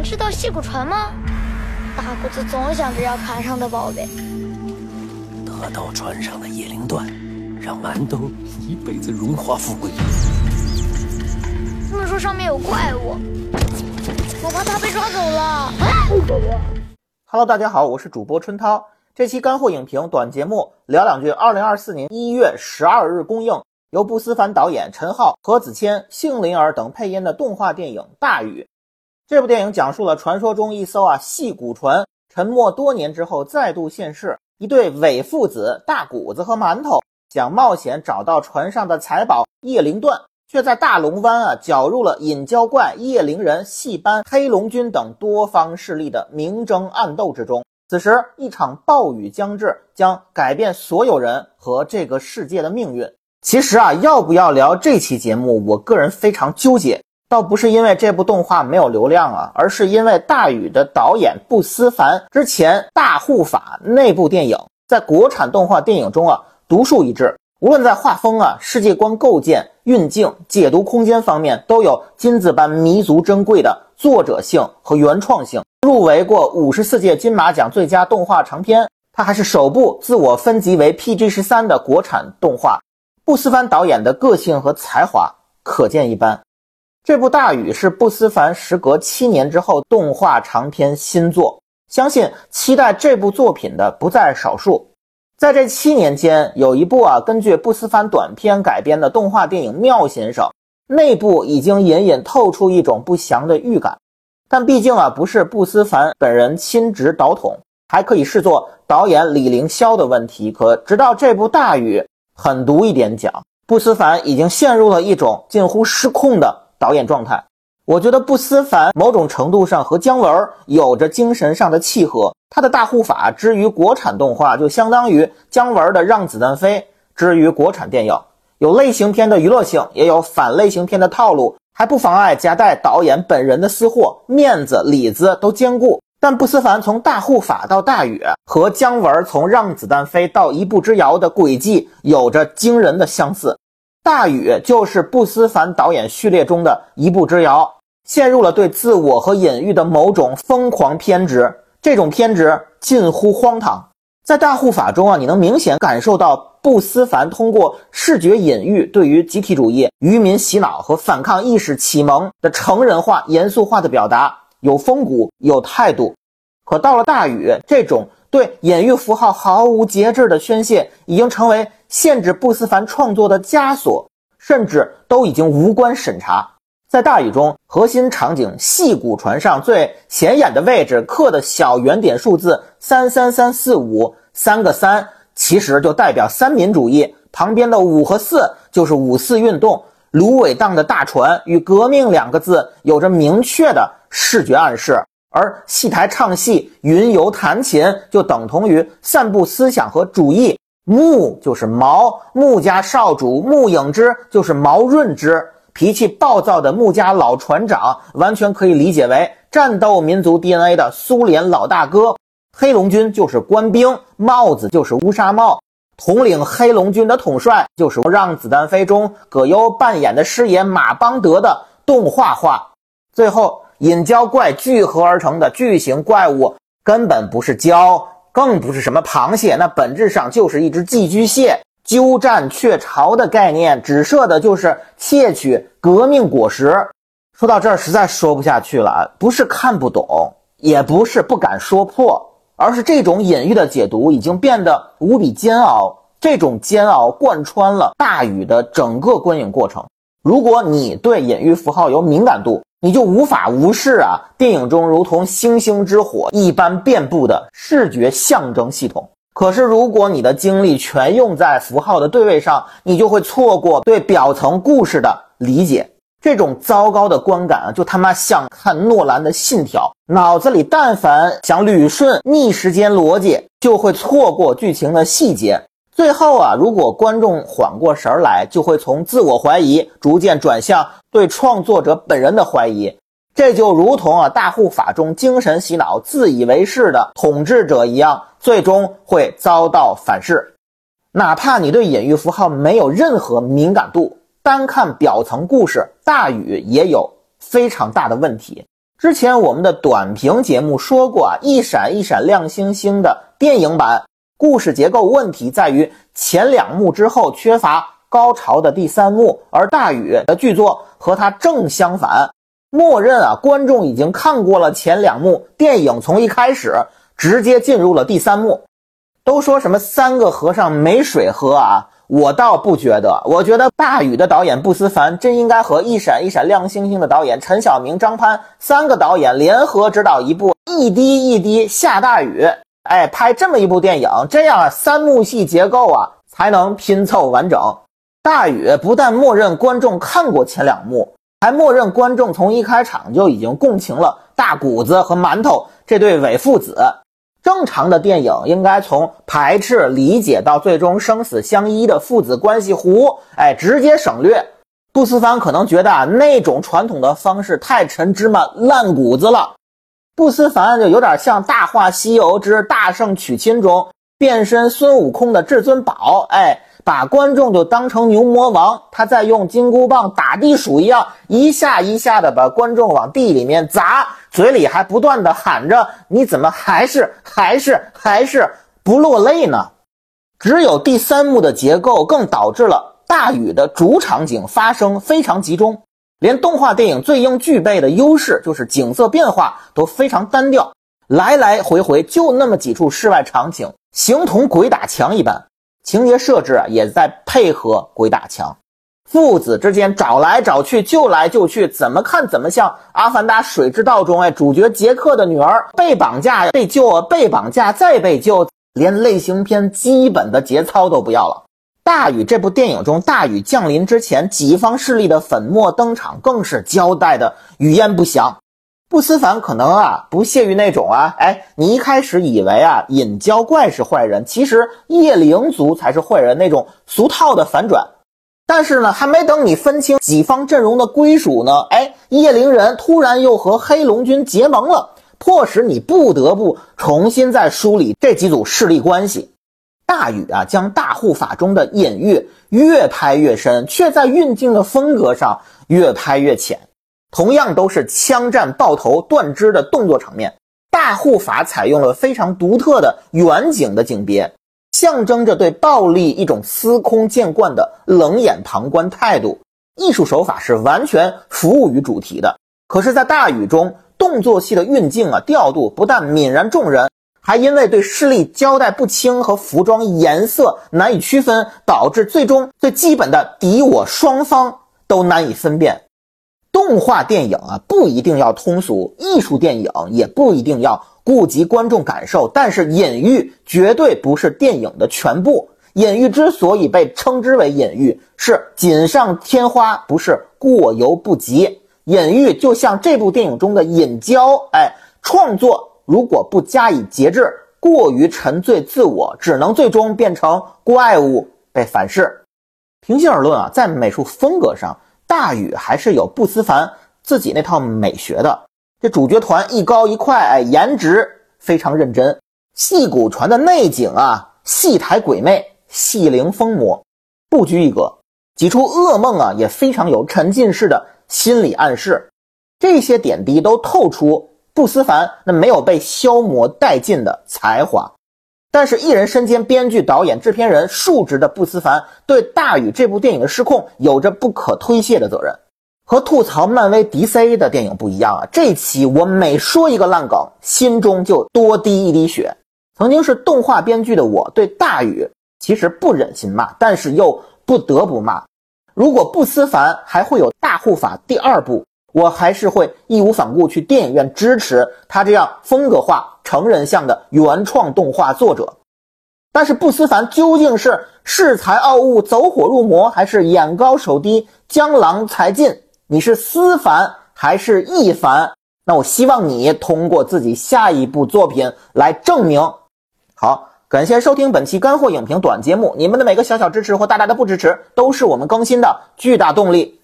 们知道戏骨船吗？大胡子总想着要船上的宝贝。得到船上的叶灵断，让馒头一辈子荣华富贵。他们说上面有怪物，我怕他被抓走了。Hello，大家好，我是主播春涛。这期干货影评短节目聊两句。二零二四年一月十二日公映，由不思凡导演、陈浩、何子谦、杏林儿等配音的动画电影《大禹》。这部电影讲述了传说中一艘啊戏骨船沉没多年之后再度现世，一对伪父子大谷子和馒头想冒险找到船上的财宝叶灵断，却在大龙湾啊搅入了引蛟怪、叶灵人、戏班、黑龙军等多方势力的明争暗斗之中。此时，一场暴雨将至，将改变所有人和这个世界的命运。其实啊，要不要聊这期节目，我个人非常纠结。倒不是因为这部动画没有流量啊，而是因为大禹的导演不思凡之前《大护法》那部电影在国产动画电影中啊独树一帜，无论在画风啊、世界观构建、运镜、解读空间方面，都有金子般弥足珍贵的作者性和原创性。入围过五十四届金马奖最佳动画长片，它还是首部自我分级为 PG 十三的国产动画。不思凡导演的个性和才华可见一斑。这部《大禹》是不思凡时隔七年之后动画长篇新作，相信期待这部作品的不在少数。在这七年间，有一部啊根据不思凡短片改编的动画电影《妙先生》，内部已经隐隐透出一种不祥的预感。但毕竟啊不是不思凡本人亲执导统，还可以视作导演李凌霄的问题。可直到这部《大禹》狠毒一点讲，不思凡已经陷入了一种近乎失控的。导演状态，我觉得不思凡某种程度上和姜文有着精神上的契合。他的大护法之于国产动画，就相当于姜文的让子弹飞之于国产电影，有类型片的娱乐性，也有反类型片的套路，还不妨碍夹带导演本人的私货，面子里子都兼顾。但不思凡从大护法到大禹，和姜文从让子弹飞到一步之遥的轨迹有着惊人的相似。大禹就是不思凡导演序列中的一步之遥，陷入了对自我和隐喻的某种疯狂偏执，这种偏执近乎荒唐。在大护法中啊，你能明显感受到不思凡通过视觉隐喻对于集体主义、愚民洗脑和反抗意识启蒙的成人化、严肃化的表达，有风骨，有态度。可到了大禹，这种对隐喻符号毫无节制的宣泄，已经成为。限制不思凡创作的枷锁，甚至都已经无关审查。在大雨中，核心场景戏骨船上最显眼的位置刻的小圆点数字三三三四五三个三，其实就代表三民主义。旁边的五和四就是五四运动。芦苇荡的大船与革命两个字有着明确的视觉暗示，而戏台唱戏、云游弹琴就等同于散布思想和主义。木就是毛，穆家少主穆影之就是毛润之，脾气暴躁的穆家老船长，完全可以理解为战斗民族 DNA 的苏联老大哥。黑龙军就是官兵，帽子就是乌纱帽，统领黑龙军的统帅就是《让子弹飞》中葛优扮演的师爷马邦德的动画化。最后，引蛟怪聚合而成的巨型怪物，根本不是蛟。更不是什么螃蟹，那本质上就是一只寄居蟹。鸠占鹊巢的概念，指涉的就是窃取革命果实。说到这儿，实在说不下去了。不是看不懂，也不是不敢说破，而是这种隐喻的解读已经变得无比煎熬。这种煎熬贯穿了大禹的整个观影过程。如果你对隐喻符号有敏感度，你就无法无视啊！电影中如同星星之火一般遍布的视觉象征系统。可是，如果你的精力全用在符号的对位上，你就会错过对表层故事的理解。这种糟糕的观感啊，就他妈像看诺兰的《信条》，脑子里但凡想捋顺逆时间逻辑，就会错过剧情的细节。最后啊，如果观众缓过神来，就会从自我怀疑逐渐转向对创作者本人的怀疑。这就如同啊大护法中精神洗脑、自以为是的统治者一样，最终会遭到反噬。哪怕你对隐喻符号没有任何敏感度，单看表层故事，大禹也有非常大的问题。之前我们的短评节目说过啊，一闪一闪亮星星的电影版故事结构问题在于前两幕之后缺乏高潮的第三幕，而大禹的剧作和它正相反，默认啊观众已经看过了前两幕，电影从一开始直接进入了第三幕。都说什么三个和尚没水喝啊？我倒不觉得，我觉得大禹的导演不思凡真应该和一闪一闪亮星星的导演陈晓明、张潘三个导演联合执导一部一滴一滴下大雨，哎，拍这么一部电影，这样三幕戏结构啊才能拼凑完整。大禹不但默认观众看过前两幕，还默认观众从一开场就已经共情了大谷子和馒头这对伪父子。正常的电影应该从排斥、理解到最终生死相依的父子关系弧，哎，直接省略。杜思芳可能觉得啊，那种传统的方式太陈芝麻烂谷子了。杜思凡就有点像《大话西游之大圣娶亲》中变身孙悟空的至尊宝，哎。把观众就当成牛魔王，他在用金箍棒打地鼠一样，一下一下的把观众往地里面砸，嘴里还不断的喊着：“你怎么还是还是还是不落泪呢？”只有第三幕的结构更导致了大禹的主场景发生非常集中，连动画电影最应具备的优势就是景色变化都非常单调，来来回回就那么几处室外场景，形同鬼打墙一般。情节设置，也在配合鬼打墙，父子之间找来找去，救来救去，怎么看怎么像《阿凡达：水之道》中哎，主角杰克的女儿被绑架、被救、被绑架再被救，连类型片基本的节操都不要了。大禹这部电影中，大禹降临之前，己方势力的粉墨登场，更是交代的语焉不详。不思凡可能啊不屑于那种啊，哎，你一开始以为啊隐鲛怪是坏人，其实叶灵族才是坏人那种俗套的反转。但是呢，还没等你分清己方阵容的归属呢，哎，叶灵人突然又和黑龙军结盟了，迫使你不得不重新再梳理这几组势力关系。大禹啊，将大护法中的隐喻越拍越深，却在运镜的风格上越拍越浅。同样都是枪战爆头断肢的动作场面，大护法采用了非常独特的远景的景别，象征着对暴力一种司空见惯的冷眼旁观态度。艺术手法是完全服务于主题的。可是，在大雨中，动作戏的运镜啊调度不但泯然众人，还因为对势力交代不清和服装颜色难以区分，导致最终最基本的敌我双方都难以分辨。动画电影啊，不一定要通俗；艺术电影也不一定要顾及观众感受。但是隐喻绝对不是电影的全部。隐喻之所以被称之为隐喻，是锦上添花，不是过犹不及。隐喻就像这部电影中的隐娇，哎，创作如果不加以节制，过于沉醉自我，只能最终变成怪物被反噬。平心而论啊，在美术风格上。大禹还是有不思凡自己那套美学的。这主角团一高一快，哎，颜值非常认真。戏骨传的内景啊，戏台鬼魅，戏灵疯魔，不拘一格。几出噩梦啊，也非常有沉浸式的心理暗示。这些点滴都透出不思凡那没有被消磨殆尽的才华。但是，艺人身兼编剧、导演、制片人数职的不思凡，对大禹这部电影的失控有着不可推卸的责任。和吐槽漫威、DC 的电影不一样啊，这期我每说一个烂梗，心中就多滴一滴血。曾经是动画编剧的我，对大禹其实不忍心骂，但是又不得不骂。如果不思凡还会有大护法第二部。我还是会义无反顾去电影院支持他这样风格化、成人向的原创动画作者。但是不思凡究竟是恃才傲物、走火入魔，还是眼高手低、江郎才尽？你是思凡还是亦凡？那我希望你通过自己下一部作品来证明。好，感谢收听本期干货影评短节目，你们的每个小小支持或大大的不支持，都是我们更新的巨大动力。